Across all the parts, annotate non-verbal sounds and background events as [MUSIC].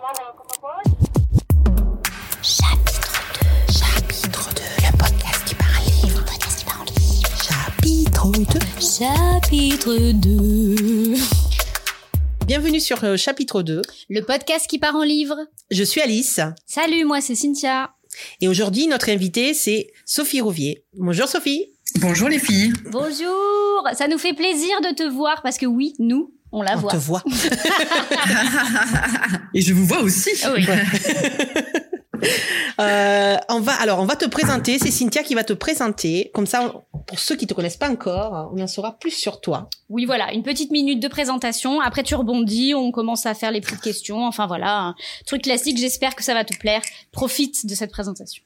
Chapitre 2. Chapitre 2. Le podcast qui parle livre. Le podcast qui parle livre. Chapitre 2. Chapitre 2. Bienvenue sur euh, chapitre 2. Le podcast qui part en livre. Je suis Alice Salut, moi c'est Cynthia. et aujourd'hui notre invitée c'est Sophie Rouvier. Bonjour Sophie. Bonjour les filles. Bonjour. Ça nous fait plaisir de te voir parce que oui, nous, on la On voit. te voit. [LAUGHS] Et je vous vois aussi. Ah oui. [LAUGHS] Euh, on va alors on va te présenter. C'est Cynthia qui va te présenter. Comme ça, pour ceux qui te connaissent pas encore, on en saura plus sur toi. Oui, voilà, une petite minute de présentation. Après, tu rebondis, on commence à faire les petites questions. Enfin voilà, un truc classique. J'espère que ça va te plaire. Profite de cette présentation.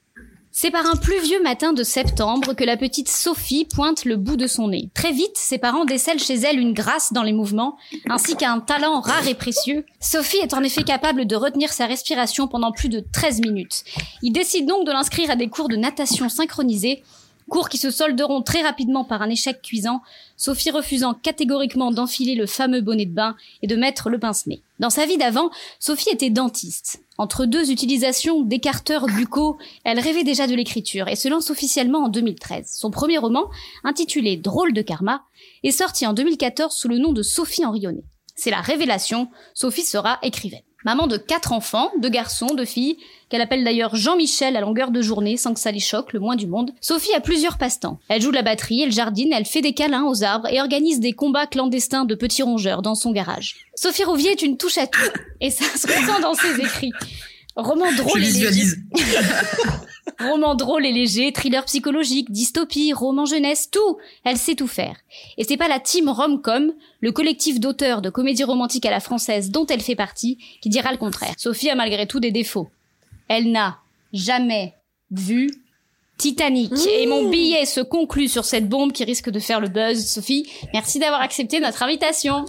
C'est par un pluvieux matin de septembre que la petite Sophie pointe le bout de son nez. Très vite, ses parents décèlent chez elle une grâce dans les mouvements, ainsi qu'un talent rare et précieux. Sophie est en effet capable de retenir sa respiration pendant plus de 13 minutes. Ils décident donc de l'inscrire à des cours de natation synchronisés, cours qui se solderont très rapidement par un échec cuisant, Sophie refusant catégoriquement d'enfiler le fameux bonnet de bain et de mettre le pince-nez. Dans sa vie d'avant, Sophie était dentiste. Entre deux utilisations d'écarteurs buccaux, elle rêvait déjà de l'écriture et se lance officiellement en 2013. Son premier roman, intitulé Drôle de karma, est sorti en 2014 sous le nom de Sophie Henrionnet. C'est la révélation, Sophie sera écrivaine. Maman de quatre enfants, deux garçons, deux filles, qu'elle appelle d'ailleurs Jean-Michel à longueur de journée sans que ça les choque le moins du monde, Sophie a plusieurs passe-temps. Elle joue de la batterie, elle jardine, elle fait des câlins aux arbres et organise des combats clandestins de petits rongeurs dans son garage. Sophie Rouvier est une touche à tout, et ça se ressent dans ses écrits. Roman Je drôle et léger. visualise. [LAUGHS] Roman drôle et léger, thriller psychologique, dystopie, roman jeunesse, tout Elle sait tout faire. Et c'est pas la team Romcom, le collectif d'auteurs de comédies romantiques à la française dont elle fait partie, qui dira le contraire. Sophie a malgré tout des défauts. Elle n'a jamais vu Titanic. Et mon billet se conclut sur cette bombe qui risque de faire le buzz. Sophie, merci d'avoir accepté notre invitation.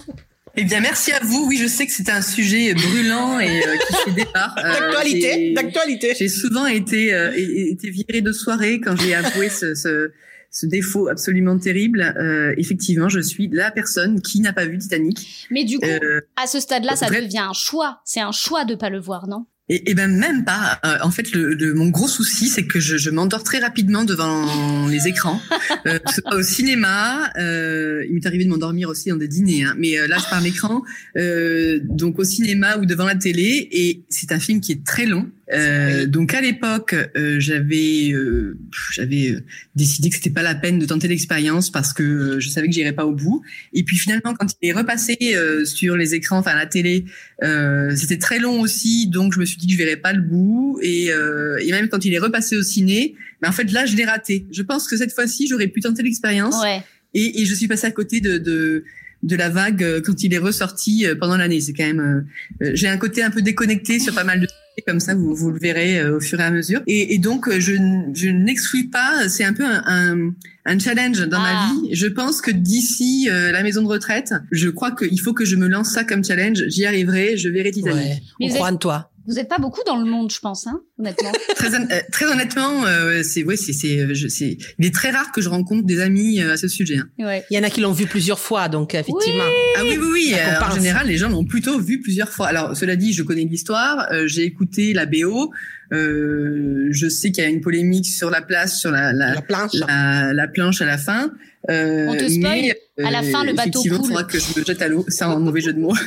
Eh bien, merci à vous. Oui, je sais que c'était un sujet brûlant et euh, qui fait débat. Euh, D'actualité, j'ai- d'actualité. J'ai souvent été euh, été virée de soirée quand j'ai avoué ce, ce, ce défaut absolument terrible. Euh, effectivement, je suis la personne qui n'a pas vu Titanic. Mais du coup, Euh, à ce stade-là, ça devient un choix. C'est un choix de pas le voir, non? Et, et ben même pas. Euh, en fait, le, le- mon gros souci, c'est que je, je m'endors très rapidement devant les écrans. [LAUGHS] Euh, que ce soit au cinéma, euh, il m'est arrivé de m'endormir aussi dans des dîners, hein, mais euh, là, je parle d'écran. Euh, donc au cinéma ou devant la télé, et c'est un film qui est très long. Euh, Donc à l'époque, euh, j'avais euh, j'avais euh, décidé que c'était pas la peine de tenter l'expérience parce que euh, je savais que j'irais pas au bout. Et puis finalement, quand il est repassé euh, sur les écrans, enfin à la télé, euh, c'était très long aussi, donc je me suis dit que je verrais pas le bout. Et, euh, et même quand il est repassé au ciné, mais en fait là, je l'ai raté. Je pense que cette fois-ci, j'aurais pu tenter l'expérience. Ouais. Et, et je suis passée à côté de, de de la vague quand il est ressorti pendant l'année. C'est quand même. J'ai un côté un peu déconnecté sur pas mal de comme ça, vous, vous le verrez euh, au fur et à mesure. Et, et donc, euh, je, je n'exclus pas. C'est un peu un, un, un challenge dans Ah. ma vie. Je pense que d'ici euh, la maison de retraite, je crois qu'il faut que je me lance ça comme challenge. J'y arriverai. Je verrai Titanic. Ouais, on croit en toi. Vous êtes pas beaucoup dans le monde, je pense, hein, honnêtement. [LAUGHS] Très, hon- euh, très honnêtement, euh, c'est ouais, c'est c'est je- c'est. Il est très rare que je rencontre des amis euh, à ce sujet. hein. ouais. Il y en a qui l'ont vu plusieurs fois, donc effectivement. Ah oui, oui, oui. Euh, en général, les gens l'ont plutôt vu plusieurs fois. Alors, cela dit, je connais l'histoire, euh, j'ai écouté la BO, euh, je sais qu'il y a une polémique sur la place, sur la, la, La planche. la, la planche à la fin. Euh, On te spoil, mais, à la fin, le bateau effectivement, coule. faudra que je me jette à l'eau, ça en mauvais jeu de mots. [LAUGHS]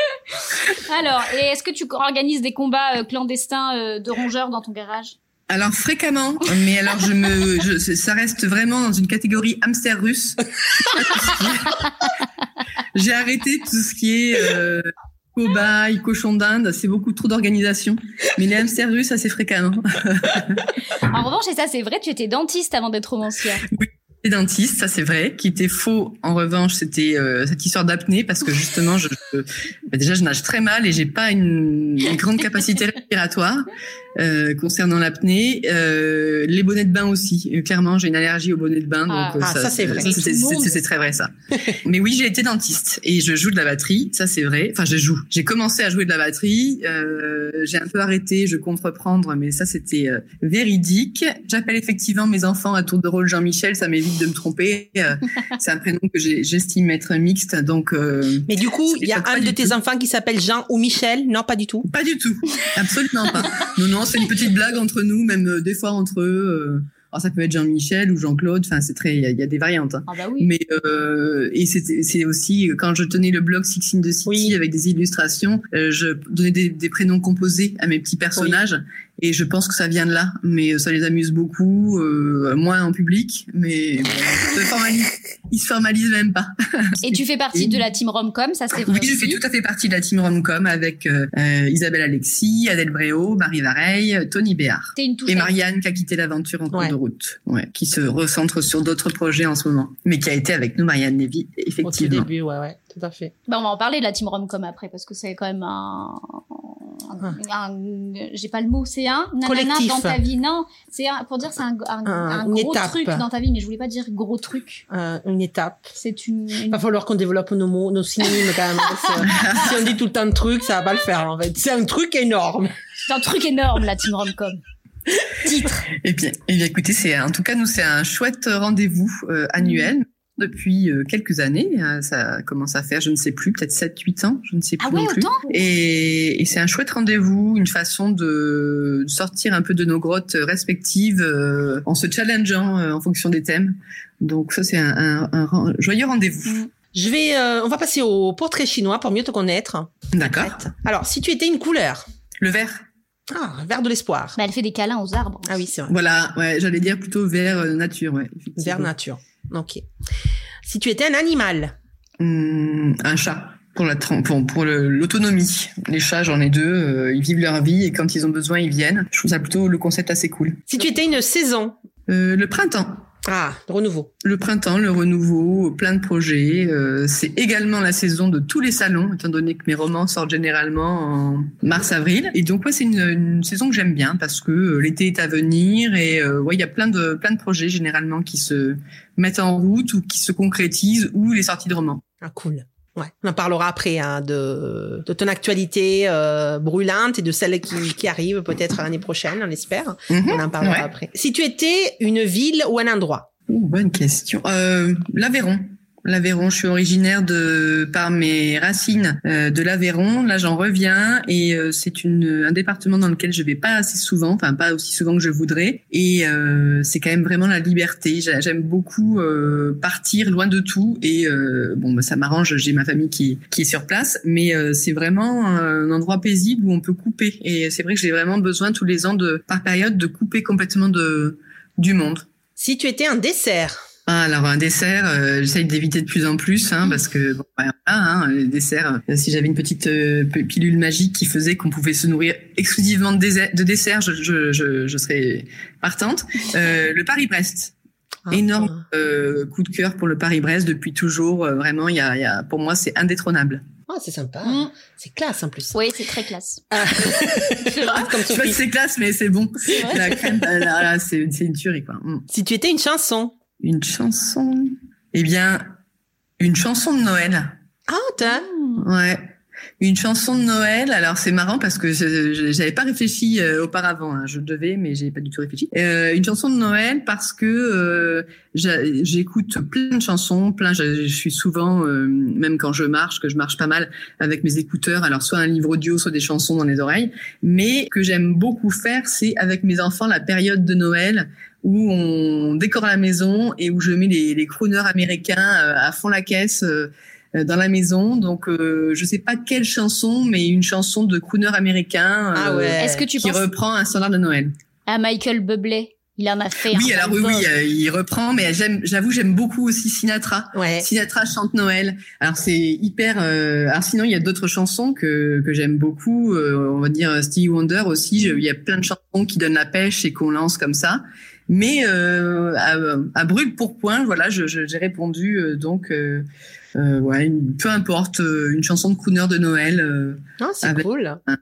[LAUGHS] Alors, et est-ce que tu organises des combats euh, clandestins euh, de rongeurs dans ton garage? Alors fréquemment, mais alors je me, je, ça reste vraiment dans une catégorie hamster russe. [LAUGHS] J'ai arrêté tout ce qui est euh, cobaye, cochon d'Inde, c'est beaucoup trop d'organisation. Mais les hamsters russes, assez fréquemment. [LAUGHS] En revanche, et ça c'est vrai, tu étais dentiste avant d'être romancière. Les dentistes, ça c'est vrai. Qui était faux, en revanche, c'était euh, cette histoire d'apnée parce que justement, je, je- bah, déjà je nage très mal et j'ai pas une, une grande capacité respiratoire euh, concernant l'apnée. Euh, les bonnets de bain aussi. Euh, clairement, j'ai une allergie aux bonnets de bain, donc Ah. euh, Ah, ça, c'est vrai. c'est- très vrai ça. [LAUGHS] Mais oui, j'ai été dentiste et je joue de la batterie. Ça c'est vrai. Enfin, je joue. J'ai commencé à jouer de la batterie. Euh, j'ai un peu arrêté. Je compte reprendre, mais ça c'était euh, véridique. J'appelle effectivement mes enfants à tour de rôle Jean-Michel. Ça m'évite m'évite de me tromper. Euh, [LAUGHS] c'est un prénom que j'estime être mixte, donc. Euh, Mais du coup, il y a un de tes enfants qui s'appelle Jean ou Michel Non, pas du tout. Pas du tout, absolument pas. Non, non, c'est une petite blague entre nous, même euh, des fois entre eux. Alors ça peut être Jean-Michel ou Jean-Claude. Enfin, c'est très, il y, a des variantes. Hein. Ah bah oui. Mais euh, et c'est aussi quand je tenais le blog Six in the City avec des illustrations, euh, je donnais des, des, prénoms composés à mes petits personnages. Et je pense que ça vient de là, mais ça les amuse beaucoup, euh, moins en public, mais bon, ils se formalisent même pas. Et tu fais partie de la team Romcom, ça c'est vrai Oui, je fais tout à fait partie de la team Romcom avec euh, euh, Isabelle Alexis, Adèle Bréau, Marie Vareille, Tony Béard. Une et Marianne qui a quitté l'aventure en cours de route, ouais, qui se recentre sur d'autres projets en ce moment, mais qui a été avec nous, Marianne Lévy, effectivement. Au début, ouais, ouais, tout à fait. Bah, on va en parler de la team Romcom après, parce que c'est quand même un, j'ai pas le mot, c'est un collectif dans ta vie. Non, c'est pour dire c'est un, un, gros truc dans ta vie, mais je voulais pas dire gros truc. une étape. C'est une, Il va falloir qu'on développe nos mots, nos synonymes quand même. [LAUGHS] si on dit tout le temps de trucs, ça va pas le faire en fait. C'est un truc énorme. C'est un truc énorme la team romcom. Titre. Et bien, et bien écoutez, c'est en tout cas nous c'est un chouette rendez-vous euh, annuel depuis euh, quelques années. Hein, ça commence à faire, je ne sais plus, peut-être 7-8 ans, je ne sais plus ah ouais, non plus. Et, et c'est un chouette rendez-vous, une façon de sortir un peu de nos grottes respectives euh, en se challengeant euh, en fonction des thèmes. Donc ça, c'est un, un, un, joyeux rendez-vous. Mm. Je vais, on va passer au portrait chinois pour mieux te connaître. D'accord. Alors, si tu étais une couleur. Le vert. Ah, vert de l'espoir. Bah, elle fait des câlins aux arbres. Ah oui, c'est vrai. Voilà, ouais, j'allais dire plutôt vert nature, ouais. Vert nature. Ok. Si tu étais un animal. Mmh, un chat. Pour la pour, pour l'autonomie. Les chats, j'en ai deux. Euh, ils vivent leur vie et quand ils ont besoin, ils viennent. Je trouve ça plutôt le concept assez cool. Si tu étais une saison. Euh, le printemps. Ah, le renouveau. Le printemps, le renouveau, plein de projets. Euh, c'est également la saison de tous les salons, étant donné que mes romans sortent généralement en mars-avril. Et donc, ouais, c'est une, une, saison que j'aime bien parce que euh, l'été est à venir et euh, ouais, il y a plein de plein de projets généralement qui se mettent en route ou qui se concrétisent ou les sorties de romans. Ah, cool. Ouais, on en parlera après hein, de, de ton actualité euh, brûlante et de celle qui, qui arrive peut-être l'année prochaine, on espère. Mhm, on en parlera après. Si tu étais une ville ou un endroit Bonne question. Euh, L'Aveyron l'Aveyron. Je suis originaire de par mes racines euh, de l'Aveyron. Là, j'en reviens et euh, c'est une un département dans lequel je vais pas assez souvent, enfin pas aussi souvent que je voudrais. Et euh, c'est quand même vraiment la liberté. J'aime beaucoup partir loin de tout et bon, bah, ça m'arrange. J'ai ma famille qui qui est sur place, mais c'est vraiment un endroit paisible où on peut couper. Et c'est vrai que j'ai vraiment besoin tous les ans de par période de couper complètement de du monde. Si tu étais un dessert ah, alors un dessert, euh, j'essaye d'éviter de plus en plus, hein, parce que bon, voilà, hein, les desserts. Euh, si j'avais une petite euh, pilule magique qui faisait qu'on pouvait se nourrir exclusivement de, de desserts, je, je, je, je, serais partante. Euh, [LAUGHS] le Paris-Brest. Ah, Énorme ah. coup de cœur pour le Paris-Brest depuis toujours. vraiment, il y a, y a, pour moi, c'est indétrônable. Ah, c'est sympa. Mm. C'est classe en plus. Oui, c'est très classe. Ah. [LAUGHS] Comme je sais pas c'est classe, mais c'est bon. La crème, c'est une tuerie quoi. Mm. Si tu étais une chanson, une chanson. Eh bien, une chanson de Noël. Ah, t'as Ouais. Une chanson de Noël. Alors c'est marrant parce que j'avais pas réfléchi euh, auparavant. Hein. Je devais, mais j'ai pas du tout réfléchi. Euh, une chanson de Noël parce que euh, j'écoute plein de chansons, plein. Je, suis souvent, même quand je marche, que je marche pas mal avec mes écouteurs. Alors soit un livre audio, soit des chansons dans les oreilles. Mais que j'aime beaucoup faire, c'est avec mes enfants la période de Noël où on décore la maison et où je mets les, les crooners américains euh, à fond la caisse euh, euh, dans la maison. Donc, euh, je sais pas quelle chanson, mais une chanson de crooner américain ah ouais. Est-ce que tu qui reprend un standard de Noël. À Michael Bublé. Il en a fait. Oui, alors oui, oui, il reprend, mais j'aime, j'avoue, j'aime beaucoup aussi Sinatra. Ouais. Sinatra chante Noël. Alors c'est hyper. Euh... Alors sinon, il y a d'autres chansons que que j'aime beaucoup. on va dire Stevie Wonder aussi. Il y a plein de chansons qui donnent la pêche et qu'on lance comme ça. Mais euh, à, à, brûle pour point, voilà, j'ai je, répondu euh, donc. Euh, peu importe, une chanson de crooner de Noël. Ah, c'est cool. Un,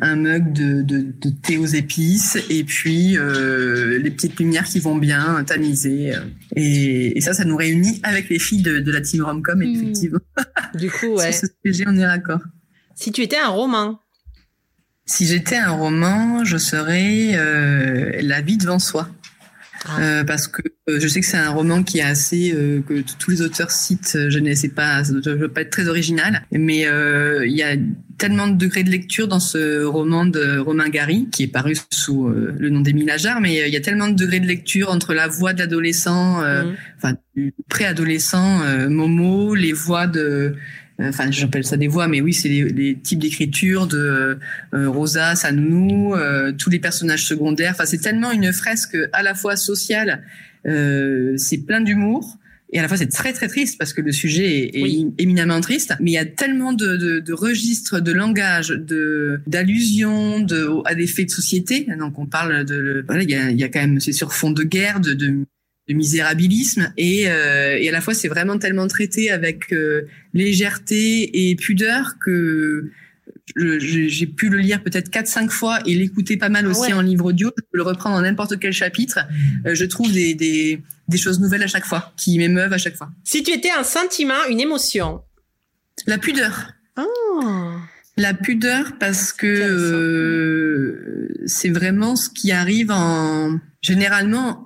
un, mug de, de, de, thé aux épices et puis les petites lumières qui vont bien tamisées. Et, et, ça, ça nous réunit avec les filles de, de la team Romcom, mmh. effectivement. [LAUGHS] Du coup, [LAUGHS] ouais. Sur ce sujet, on est d'accord. Si tu étais un roman Si j'étais un roman, je serais La vie devant soi Ah. Euh, parce que euh, je sais que c'est un roman qui est assez euh, que tous les auteurs citent. Je ne sais pas, je ne veux pas être très original, mais euh, il y a tellement de degrés de lecture dans ce roman de Romain Gary qui est paru sous euh, le nom d'Émile Ajar, mais il y a tellement de degrés de lecture entre la voix de l'adolescent, euh, Mhm. enfin du préadolescent euh, Momo, les voix de Enfin, j'appelle ça des voix, mais oui, c'est les, les types d'écriture de euh, Rosa, sa nounou, euh, tous les personnages secondaires. Enfin, c'est tellement une fresque à la fois sociale, euh, c'est plein d'humour, et à la fois c'est très très triste parce que le sujet est, éminemment triste. Mais il y a tellement de, de, de registres, de langage, de d'allusions, de à des faits de société. Donc on parle de voilà, il y a, il y a quand même c'est sur fond de guerre, de, de de misérabilisme et, euh, et à la fois c'est vraiment tellement traité avec euh, légèreté et pudeur que j'ai pu le lire peut-être 4-5 fois et l'écouter pas mal Ah aussi ouais. en livre audio. Je peux le reprendre dans n'importe quel chapitre. Euh, je trouve des, des, des choses nouvelles à chaque fois, qui m'émeuvent à chaque fois. Si tu étais un sentiment, une émotion. La pudeur. Oh. La pudeur parce que euh, c'est vraiment ce qui arrive en généralement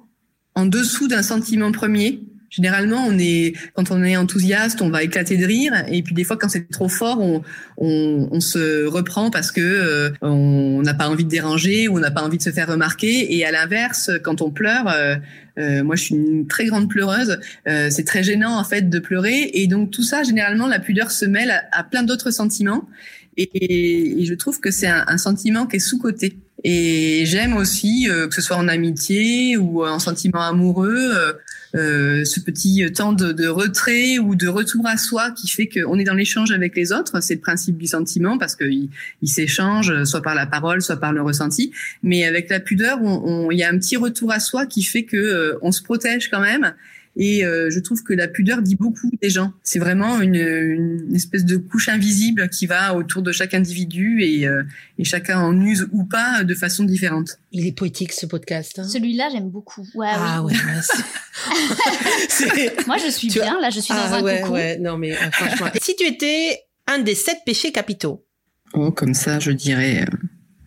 en dessous d'un sentiment premier. Généralement, on est quand on est enthousiaste, on va éclater de rire, et puis des fois, quand c'est trop fort, on, on, on se reprend parce que euh, on n'a pas envie de déranger ou on n'a pas envie de se faire remarquer. Et à l'inverse, quand on pleure, euh, euh, moi, je suis une très grande pleureuse. euh, c'est très gênant en fait de pleurer, et donc tout ça, généralement, la pudeur se mêle à, plein d'autres sentiments. Et, et je trouve que c'est un, un sentiment qui est sous coté. Et j'aime aussi euh, que ce soit en amitié ou en sentiment amoureux. euh, euh, ce petit temps de, de retrait ou de retour à soi qui fait qu'on est dans l'échange avec les autres. C'est le principe du sentiment parce qu'il il s'échange soit par la parole, soit par le ressenti. Mais avec la pudeur, il on, y a un petit retour à soi qui fait que euh, se protège quand même. Et euh, je trouve que la pudeur dit beaucoup des gens. C'est vraiment une, une espèce de couche invisible qui va autour de chaque individu et, euh, et chacun en use ou pas de façon différente. Il est poétique ce podcast. hein. Celui-là, j'aime beaucoup. Ouais, Ah oui. ouais. [LAUGHS] Moi, je suis Tu as- bien. Là, je suis dans Ah un ouais, cocon. ouais. Non mais euh, franchement. Si tu étais un des sept péchés capitaux? Oh, comme ça, je dirais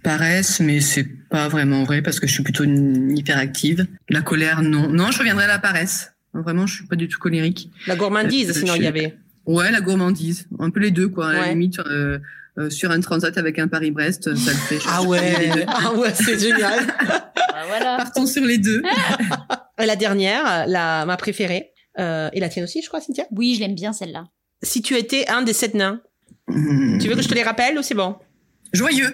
paresse, mais c'est pas vraiment vrai parce que je suis plutôt une hyperactive. La colère, non. Non, je reviendrai à la paresse. Vraiment, je suis pas du tout colérique. La gourmandise, Euh, sinon il y avait. Ouais, la gourmandise. Un peu les deux, quoi. À la limite, euh, euh, sur un transat avec un Paris-Brest, ça le fait. Ah ouais. [LAUGHS] Ah ouais, c'est génial. Bah, voilà. Partons sur les deux. [LAUGHS] La dernière, la ma préférée, euh, et la tienne aussi, je crois, Cynthia? Oui, je l'aime bien celle-là. Si tu étais un des sept nains, Mmh. tu veux que je te les rappelle ou c'est bon? Joyeux.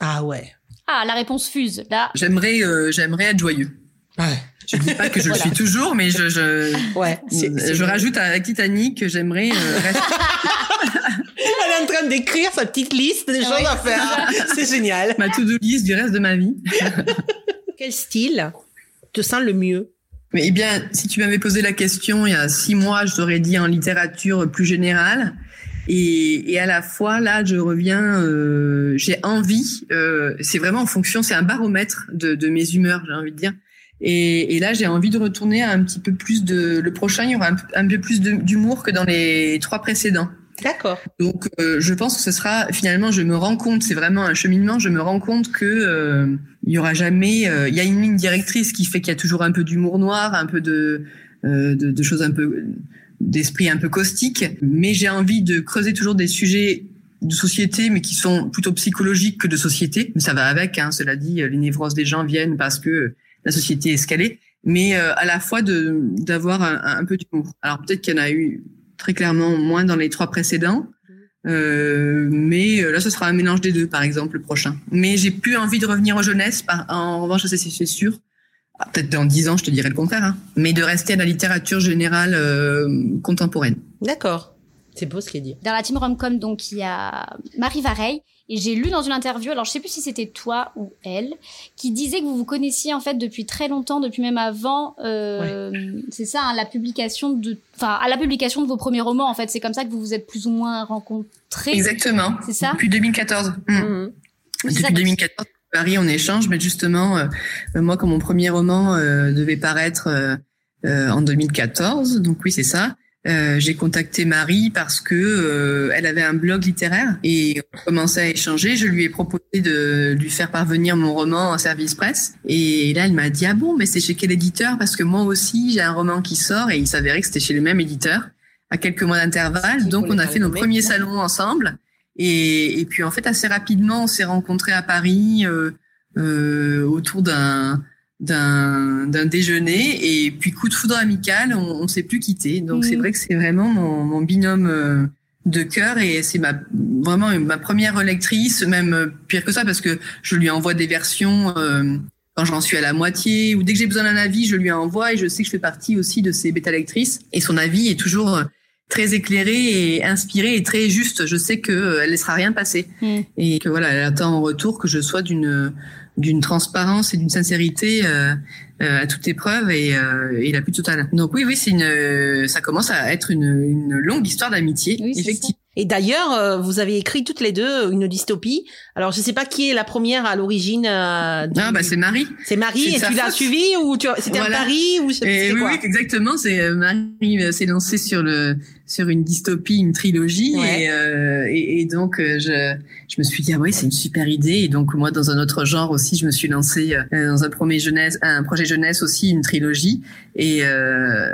Ah ouais. Ah, la réponse fuse. Là, J'aimerais, euh, j'aimerais être joyeux. Ouais. Je dis pas que je le suis toujours, mais je, je, Ouais. je rajoute à Titanic que j'aimerais euh, rester [LAUGHS] Elle est en train d'écrire sa petite liste des Ah choses oui. à faire. C'est génial. ma to-do list du reste de ma vie. Quel style te sent le mieux? Mais eh bien, si tu m'avais posé la question il y a six mois, je t'aurais dit en littérature plus générale. Et, et à la fois, là, je reviens, euh, j'ai envie, euh, c'est vraiment en fonction, c'est un baromètre de, de mes humeurs, j'ai envie de dire. Et, et là, j'ai envie de retourner à un petit peu plus de... Le prochain, il y aura un, peu- un peu plus d'humour que dans les trois précédents. D'accord. Donc, euh, je pense que ce sera finalement, je me rends compte, c'est vraiment un cheminement. Je me rends compte que euh, il y aura jamais, euh, il y a une ligne directrice qui fait qu'il y a toujours un peu d'humour noir, un peu de, euh, de, de choses un peu d'esprit un peu caustique. Mais j'ai envie de creuser toujours des sujets de société, mais qui sont plutôt psychologiques que de société. Mais ça va avec. Hein, cela dit, les névroses des gens viennent parce que la société est escalée. Mais euh, à la fois de d'avoir un, un peu d'humour. Alors peut-être qu'il y en a eu très clairement moins dans les trois précédents. Euh, mais euh, là, ce sera un mélange des deux, par exemple, le prochain. Mais j'ai plus envie de revenir aux jeunesses. Par, en revanche, ça, c'est c'est sûr. Ah, Peut-être dans dix ans, je te dirais le contraire. Hein. Mais de rester à la littérature générale euh, contemporaine. D'accord. C'est beau ce qu'il dit. dans la team Romcom, donc, il y a Marie Vareille. Et j'ai lu dans une interview, alors je sais plus si c'était toi ou elle, qui disait que vous vous connaissiez en fait depuis très longtemps, depuis même avant, euh, c'est ça, hein, la publication de, enfin, à la publication de vos premiers romans en fait. C'est comme ça que vous vous êtes plus ou moins rencontrés. Exactement. C'est ça? Depuis 2014. Mm. Mhm. C'est ça Depuis que- 2014, Paris, on échange, mais justement, euh, euh, moi, quand mon premier roman euh, devait paraître euh, euh, en 2014, donc oui, c'est ça. Euh, j'ai contacté Marie parce que euh, elle avait un blog littéraire et on commençait à échanger. Je lui ai proposé de lui faire parvenir mon roman en service presse et là elle m'a dit ah bon mais c'est chez quel éditeur? Parce que moi aussi j'ai un roman qui sort et il s'avérait que c'était chez le même éditeur à quelques mois d'intervalle. Donc on a fait nos premiers salons ensemble et, et, puis en fait assez rapidement on s'est rencontrés à Paris euh, euh autour d'un d'un déjeuner et puis coup de foudre amical, on, on s'est plus quitté. Donc c'est mm. vrai que c'est vraiment mon, mon binôme euh, de cœur et c'est ma vraiment ma première lectrice, même euh, pire que ça parce que je lui envoie des versions euh, quand j'en suis à la moitié ou dès que j'ai besoin d'un avis, je lui envoie et je sais que je fais partie aussi de ces bêta lectrices et son avis est toujours très éclairé et inspiré et très juste. Je sais que elle laissera rien passer mm. et que voilà, elle attend en retour que je sois d'une d'une transparence et d'une sincérité euh, à toute épreuve et, euh, et la plus totale. Donc oui, oui, c'est une, ça commence à être une, une longue histoire d'amitié, effectivement. Et d'ailleurs, euh, vous avez écrit toutes les deux une dystopie. Alors, je sais pas qui est la première à l'origine. Euh, du... Ah bah c'est Marie. C'est Marie et tu l'as suivi ou tu c'était voilà. un pari ou c'est quoi Oui, exactement. C'est euh, Marie euh, s'est lancée sur le sur une dystopie, une trilogie ouais. et, euh, et, et donc je je me suis dit ah oui c'est une super idée et donc moi dans un autre genre aussi je me suis lancée dans un premier jeunesse un projet jeunesse aussi une trilogie. Et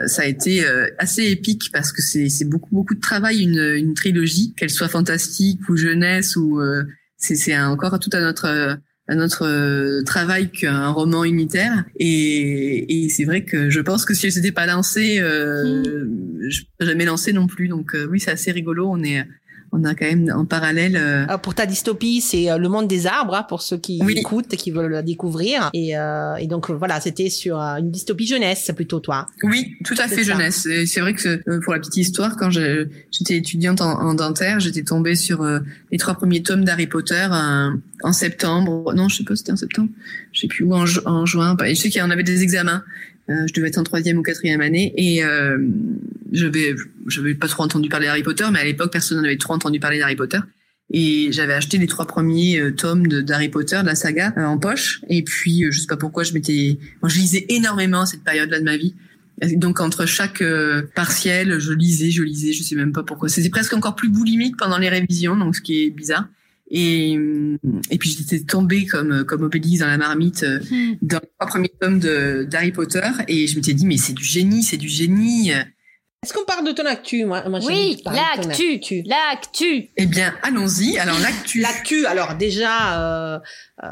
ça a été assez épique parce que c'est c'est beaucoup beaucoup de travail une une trilogie qu'elle soit fantastique ou jeunesse ou euh, c'est encore tout autre un autre euh, travail qu'un roman unitaire. Et, et c'est vrai que je pense que si elle s'était pas lancée euh, mmh. je jamais lancé non plus. Donc euh, oui c'est assez rigolo. On est on a quand même en parallèle. Euh... Alors pour ta dystopie, c'est euh, le monde des arbres hein, pour ceux qui oui. écoutent et qui veulent la découvrir. Et, euh, et donc voilà, c'était sur une dystopie jeunesse, plutôt toi. Oui, tout à fait ça. jeunesse. C'est vrai que euh, pour la petite histoire, quand j'étais étudiante en, en dentaire, j'étais tombée sur les trois premiers tomes d'Harry Potter en septembre. Non, je sais pas, c'était en septembre. Je sais plus où en, ju en juin. Je sais qu'il y en avait des examens. Euh, je devais être en troisième ou quatrième année et euh, j'avais j'avais pas trop entendu parler d'Harry Potter, mais à l'époque personne n'avait trop entendu parler d'Harry Potter. Et j'avais acheté les trois premiers euh, tomes d'Harry Potter, de la saga, euh, en poche. Et puis, euh, je sais pas pourquoi, je m'étais, moi, je lisais énormément cette période-là de ma vie. Donc entre chaque euh, partiel, je lisais, je lisais, je sais même pas pourquoi. C'était presque encore plus boulimique pendant les révisions, donc ce qui est bizarre. Et, et puis j'étais tombée comme comme Obélix dans la marmite mmh. dans les trois premiers tomes d'Harry Potter et je m'étais dit mais c'est du génie, c'est du génie. Est-ce qu'on parle de ton actu? Moi, moi Oui, l'actu, l'actu. Eh bien, allons-y. Alors l'actu. l'actu. Alors déjà, euh, euh,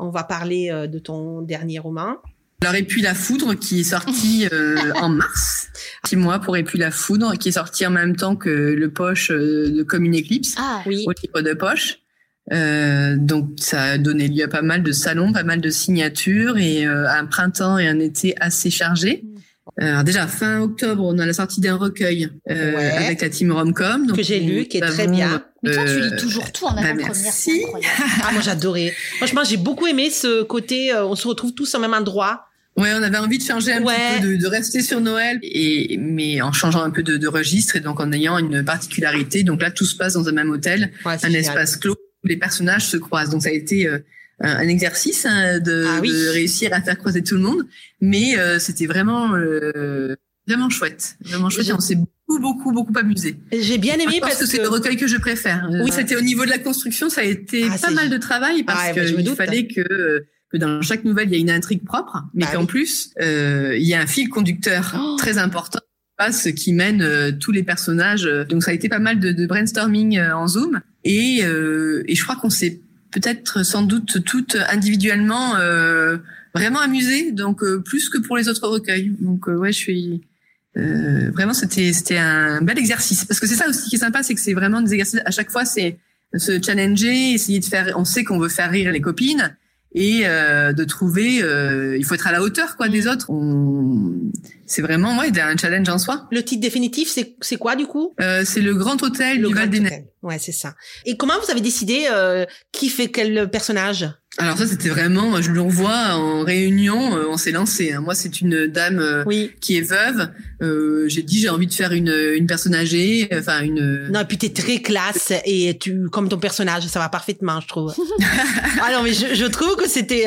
on va parler euh, de ton dernier roman. Alors et puis la foudre qui est sorti [LAUGHS] euh, en mars, six mois pour et puis la foudre qui est sorti en même temps que le poche euh, de Comme une éclipse, ah, oui. au livre de poche. Euh, donc ça a donné lieu à pas mal de salons, pas mal de signatures et euh, un printemps et un été assez chargés. Mm. Alors déjà fin octobre, on a la sortie d'un recueil euh, ouais. avec la team Romcom donc que j'ai lu, qui est très bien. Mais toi, tu lis toujours tout en bah, avant-première, incroyable. [LAUGHS] ah moi j'adorais. Franchement, j'ai beaucoup aimé ce côté. Euh, on se retrouve tous au même endroit. Ouais, on avait envie de changer un ouais. petit peu, de, de, rester sur Noël, et mais en changeant un peu de, de, registre et donc en ayant une particularité. Donc là, tout se passe dans un même hôtel, ouais, un génial. espace clos les personnages se croisent. Donc ça a été euh, un exercice hein, de, ah oui. de, réussir à faire croiser tout le monde, mais euh, c'était vraiment euh, vraiment chouette, vraiment chouette. on s'est beaucoup beaucoup beaucoup amusé. J'ai bien aimé parce, parce que, c'est le recueil que je préfère. Euh, Oui, c'était au niveau de la construction, ça a été ah, pas mal de travail parce ah, qu'il fallait que que dans chaque nouvelle il y a une intrigue propre, mais bah, qu'en oui. plus euh, il y a un fil conducteur oh. très important ce qui mène euh, tous les personnages. Donc ça a été pas mal de, brainstorming euh, en Zoom et, euh, et je crois qu'on s'est peut-être sans doute toutes individuellement euh, vraiment amusées, donc euh, plus que pour les autres recueils. Donc euh, ouais, je suis vraiment c'était c'était un bel exercice parce que c'est ça aussi qui est sympa, c'est que c'est vraiment des exercices à chaque fois, c'est se challenger, essayer de faire. On sait qu'on veut faire rire les copines et euh, de trouver euh, il faut être à la hauteur quoi des autres. On... c'est vraiment ouais un challenge en soi. Le titre définitif c'est c'est quoi du coup? Euh, c'est le grand hôtel le du Val des ouais c'est ça. Et comment vous avez décidé euh, qui fait quel personnage? Alors ça c'était vraiment, je l'envoie en réunion, euh, on s'est lancé. Hein. Moi c'est une dame euh, oui. qui est veuve. Euh, j'ai dit j'ai envie de faire une une personne âgée, enfin une. Non et puis t'es très classe et tu comme ton personnage ça va parfaitement je trouve. [LAUGHS] ah non mais je, je trouve que c'était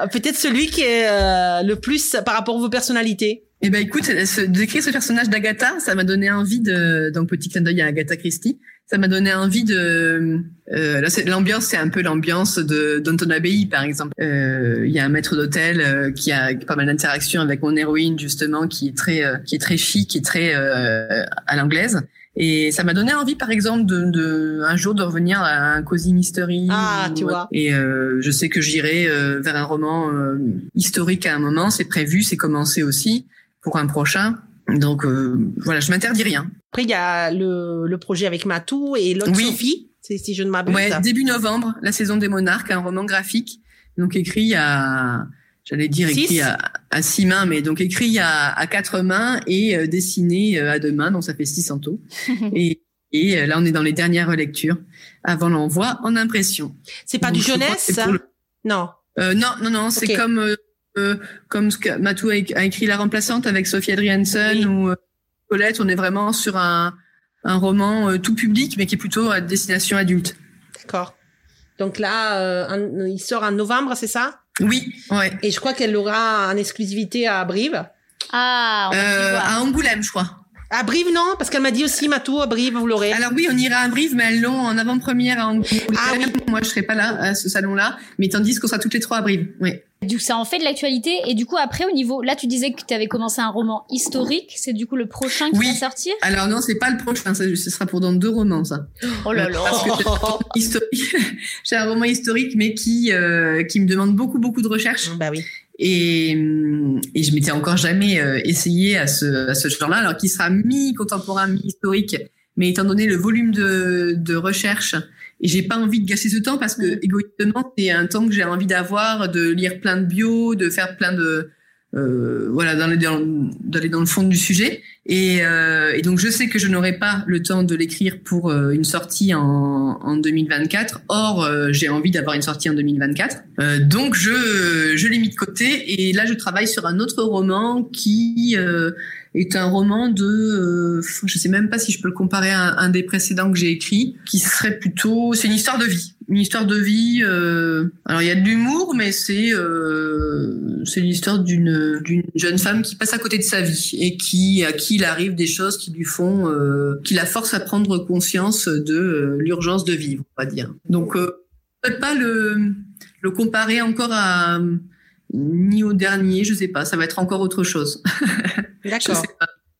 euh, peut-être celui qui est euh, le plus par rapport à vos personnalités. Eh ben écoute, d'écrire ce personnage d'Agatha, ça m'a donné envie de donc petit clin d'œil à Agatha Christie. Ça m'a donné envie de euh, là l'ambiance c'est un peu l'ambiance de d'Anton Abbey par exemple. Euh, il y a un maître d'hôtel euh, qui a pas mal d'interactions avec mon héroïne justement qui est très euh, qui est très chic, qui est très à l'anglaise. Et ça m'a donné envie, par exemple, de, de, un jour de revenir à un cosy mystery. Ah, tu vois. Et euh, je sais que j'irai vers un roman historique à un moment. C'est prévu, c'est commencé aussi pour un prochain. Donc euh, voilà, je m'interdis rien. Après, il y a le, le projet avec Matou et l'autre oui. Sophie, si je ne m'abuse. Ouais, début novembre, la saison des monarques, un roman graphique, donc écrit à, j'allais dire écrit à, à, six mains, mais donc écrit à, à quatre mains et euh, dessiné euh, à deux mains, donc ça fait six centaures. [LAUGHS] et, et là, on est dans les dernières lectures avant l'envoi en impression. C'est pas du jeunesse, ça Non. Euh, non, non, non, c'est comme euh, comme ce que Matou a, écrit La Remplaçante avec Sophie Adriansen ou euh, Colette, on est vraiment sur un, un roman euh, tout public, mais qui est plutôt à destination adulte. D'accord. Donc là, il sort en novembre, c'est ça? Oui, ouais. Et je crois qu'elle aura en exclusivité à Brive. Ah, on à Angoulême, je crois. À Brive, non? Parce qu'elle m'a dit aussi, Matou, à Brive, vous l'aurez. Alors oui, on ira à Brive, mais elles l'ont en avant-première à Angoulême. Ah oui. Moi, je serai pas là, à ce salon-là. Mais tandis qu'on sera toutes les trois à Brive. Oui. Du coup, ça en fait de l'actualité. Et du coup, après, au niveau, là, tu disais que tu avais commencé un roman historique. C'est du coup le prochain qui va sortir? Alors non, c'est pas le prochain. Ça, ce sera pour dans deux romans, ça. Oh là là. J'ai [LAUGHS] [LAUGHS] un roman historique, mais qui euh, qui me demande beaucoup beaucoup de recherche. Bah oui. Et, et je m'étais encore jamais euh, essayé à ce, à ce genre-là, alors qu'il sera mi-contemporain, mi-historique. Mais étant donné le volume de, de recherche, et j'ai pas envie de gâcher ce temps parce que égoïstement, c'est un temps que j'ai envie d'avoir, de lire plein de bio, de faire plein de, euh, voilà, d'aller dans, le fond du sujet. Et, euh, et, donc je sais que je n'aurai pas le temps de l'écrire pour euh, une sortie en, en 2024. Or, euh, j'ai envie d'avoir une sortie en 2024. Euh, donc je, je l'ai mis de côté. Et là, je travaille sur un autre roman qui est un roman de, je sais même pas si je peux le comparer à un des précédents que j'ai écrit, qui serait plutôt, c'est une histoire de vie une histoire de vie. Euh... Alors il y a de l'humour, mais c'est euh... c'est l'histoire d'une d'une jeune femme qui passe à côté de sa vie et qui à qui il arrive des choses qui lui font euh... qui la forcent à prendre conscience de euh, l'urgence de vivre, on va dire. Donc euh, peut-être pas le le comparer encore à ni au dernier, je sais pas. Ça va être encore autre chose. [LAUGHS] D'accord.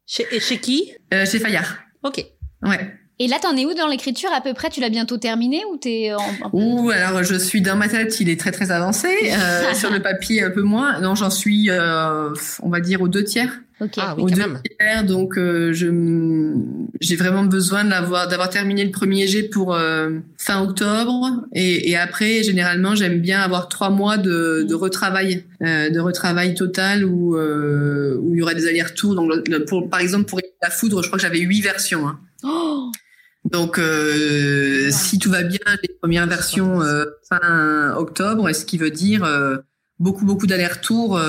Chez, chez qui? Euh, Chez Fayard. Ok. Ouais. Et là, t'en es où dans l'écriture à peu près? Tu l'as bientôt terminé ou t'es en... Ouh, alors je suis dans ma tête, il est très très avancé. Euh, [LAUGHS] sur le papier, un peu moins. Non, j'en suis, euh, on va dire, aux deux tiers. Okay. Ah oui, aux quand deux même. tiers, donc euh, je j'ai vraiment besoin d'avoir d'avoir terminé le premier jet pour euh, fin octobre et, et après généralement j'aime bien avoir trois mois de, de retravail euh, de retravail total où euh, où il y aurait des allers-retours donc le- pour par exemple pour la foudre je crois que j'avais huit versions hein. Oh Donc, euh, si tout va bien, les premières versions euh, fin octobre, ce qui veut dire euh, beaucoup, beaucoup d'allers-retours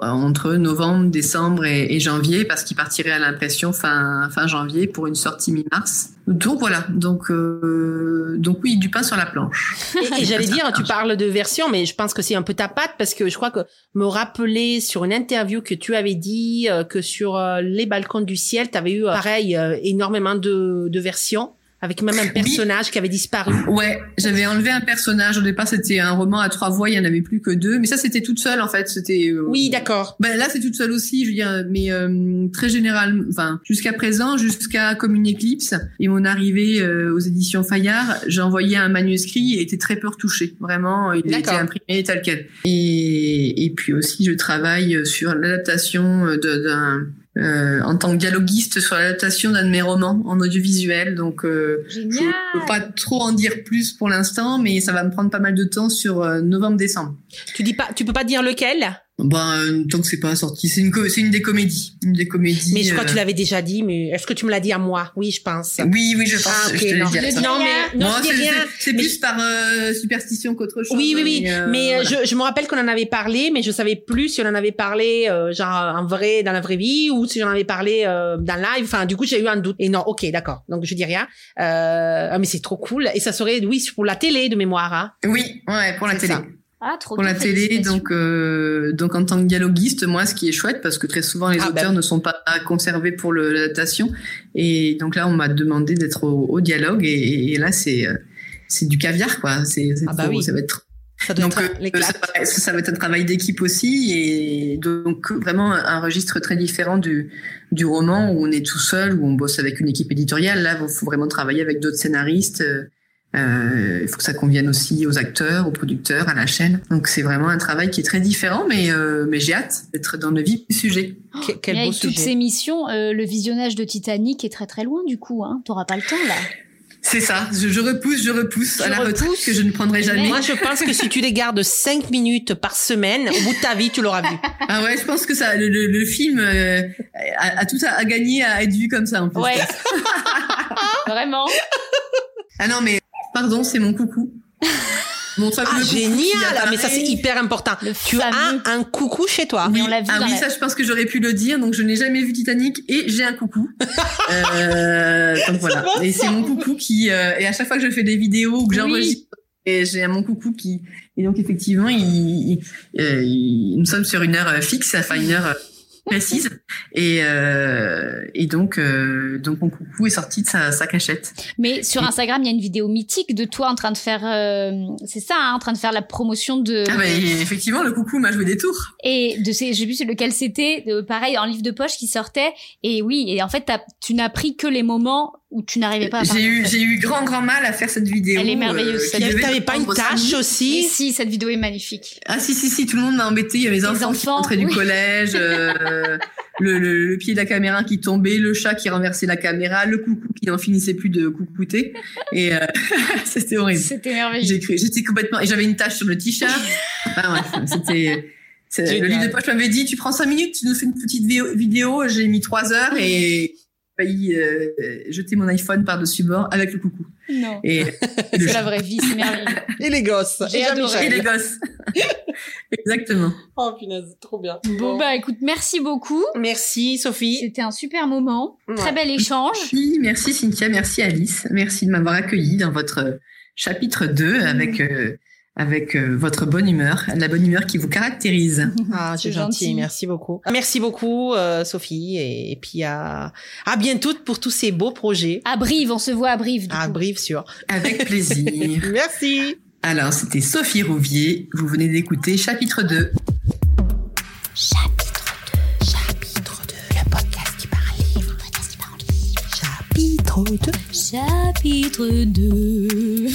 entre novembre, décembre et, et janvier, parce qu'il partirait à l'impression fin, fin janvier pour une sortie mi-mars. Donc voilà, donc, euh, donc oui, du pain sur la planche. Et, et j'allais dire, tu parles de version, mais je pense que c'est un peu ta patte parce que je crois que me rappeler sur une interview que tu avais dit euh, que sur euh, les balcons du ciel, tu avais eu euh, pareil euh, énormément de, de versions avec même un personnage qui avait disparu. Ouais, j'avais enlevé un personnage. Au départ, c'était un roman à trois voix, il y en avait plus que deux. Mais ça, c'était toute seule en fait. C'était. euh, Oui, d'accord. Ben là, c'est toute seule aussi, je veux dire, mais euh, très général, enfin, jusqu'à présent, jusqu'à comme une éclipse et mon arrivée euh, aux éditions Fayard, j'ai envoyé un manuscrit et était très peu retouché. Vraiment, il a été D'accord. imprimé tel quel. Et, et puis aussi, je travaille sur l'adaptation de- d'un euh, en tant que dialoguiste sur l'adaptation d'un de mes romans en audiovisuel. Donc, euh, je Génial peux pas trop en dire plus pour l'instant, mais ça va me prendre pas mal de temps sur euh, novembre-décembre. Tu dis pas, tu peux pas dire lequel? Ben, euh, tant que c'est pas sorti, c'est une, c'est une des comédies, une des comédies. Mais je crois que tu euh, l'avais déjà dit, mais est-ce que tu me l'as dit à moi? Oui, je pense. Oui, oui, je pense. Ah, ok, je te non. dit Non, mais non, Non, je dis c'est- rien. c'est- c'est mais plus par euh, superstition qu'autre chose. Oui, oui, oui. euh, mais euh, voilà. je, je me rappelle qu'on en avait parlé, mais je savais plus si on en avait parlé euh, genre en vrai dans la vraie vie ou si on en avait parlé euh, dans le live. Enfin, du coup, j'ai eu un doute. Et non, ok, d'accord. Donc je dis rien. Euh, ah, mais c'est trop cool. Et ça serait, oui, pour la télé de mémoire. Hein. Oui, ouais, pour la C'est télé. ça. Ah, trop pour la télé. Donc, euh, donc en tant que dialoguiste, moi, ce qui est chouette, parce que très souvent les Ah, auteurs ben. ne sont pas conservés pour l'adaptation, et donc là, on m'a demandé d'être au, au dialogue, et, et là, c'est euh, c'est du caviar, quoi. C'est Ah bah trop- oui. ça va être Ça donc être euh, ça, va- ça va être un travail d'équipe aussi, et donc vraiment un, un registre très différent du du roman où on est tout seul, où on bosse avec une équipe éditoriale. Là, il faut vraiment travailler avec d'autres scénaristes. Euh, Il faut que ça convienne aussi aux acteurs, aux producteurs, à la chaîne. Donc c'est vraiment un travail qui est très différent, mais euh, mais j'ai hâte d'être dans le vif du sujet. Que- quel Mais beau avec toutes sujet. ces missions, euh, le visionnage de Titanic est très très loin du coup. Hein. T'auras pas le temps là. C'est ça. Je, je repousse, je repousse Je à la retraite repousse. que je ne prendrai jamais. Moi, je pense que si tu les gardes 5 minutes par semaine, au bout de ta vie, tu l'auras vu. Ah ouais, je pense que ça, le, le, le film euh, a, a tout à, à gagner à être vu comme ça en plus. Ouais. [LAUGHS] Vraiment. Ah non, mais pardon, c'est mon coucou. [LAUGHS] Mon fameux Ah, génial! apparaît. Mais ça, c'est hyper important. Le Tu fameux. as un coucou chez toi. Mais on l'a vu Ah oui, la- ça, je pense que j'aurais pu le dire. Donc, je n'ai jamais vu Titanic et j'ai un coucou. [LAUGHS] Euh, donc voilà. Et c'est mon coucou qui, euh, et à chaque fois que je fais des vidéos ou que Oui. j'enregistre, et j'ai un mon coucou qui, et donc effectivement, il, il- euh, il- nous sommes sur une heure euh, fixe, enfin une heure précise, et euh, et donc euh, donc mon coucou est sorti de sa, sa cachette. Mais sur Instagram, il y a une vidéo mythique de toi en train de faire, euh, c'est ça, hein, en train de faire la promotion de Ah bah, effectivement, le coucou m'a joué des tours. et de ces, j'ai vu c'est lequel c'était, pareil en livre de poche qui sortait. Et oui, et en fait, tu n'as pris que les moments où tu n'arrivais pas à J'ai eu j'ai eu grand grand mal à faire cette vidéo. Elle est merveilleuse, qui cette devait T'avais pas une tâche minutes. Et aussi? si, cette vidéo est magnifique. Ah si si si tout le monde m'a embêté il y avait les enfants, qui enfants, rentraient du collège euh, [LAUGHS] le, le, le pied de la caméra qui tombait le chat qui renversait la caméra le coucou qui n'en finissait plus de coucouter et euh, [LAUGHS] c'était horrible C'était merveilleux. j'ai cru j'étais complètement et j'avais une tache sur le t-shirt [LAUGHS] enfin bref c'était le livre de poche m'avait dit tu prends cinq minutes tu nous fais une petite vidéo, j'ai mis trois heures et failli euh, jeter mon iPhone par dessus bord avec le coucou Non. et, et [LAUGHS] le C'est la vraie vie, c'est merveilleux. Et les gosses. J'ai Et adoré. Jean-Michel. et les gosses [LAUGHS] exactement Oh, punaise, trop bien. Bon bah écoute, merci beaucoup. Merci, Sophie. C'était un super moment, Ouais. très bel échange. Merci, merci Cynthia, merci Alice, merci de m'avoir accueilli dans votre euh, chapitre 2 avec euh, avec euh, votre bonne humeur, la bonne humeur qui vous caractérise. [LAUGHS] Ah, c'est gentil. gentil. Merci beaucoup. Merci beaucoup, euh, Sophie. Et, et puis, à, à bientôt pour tous ces beaux projets. À Brive, on se voit à Brive. Du À coup. Brive, sûr. Avec [LAUGHS] plaisir. Merci. Alors, c'était Sophie Rouvier, vous venez d'écouter chapitre 2. Chapitre 2. Chapitre 2. Le podcast qui parle livre. Le podcast qui parle livre. Chapitre 2. Chapitre 2.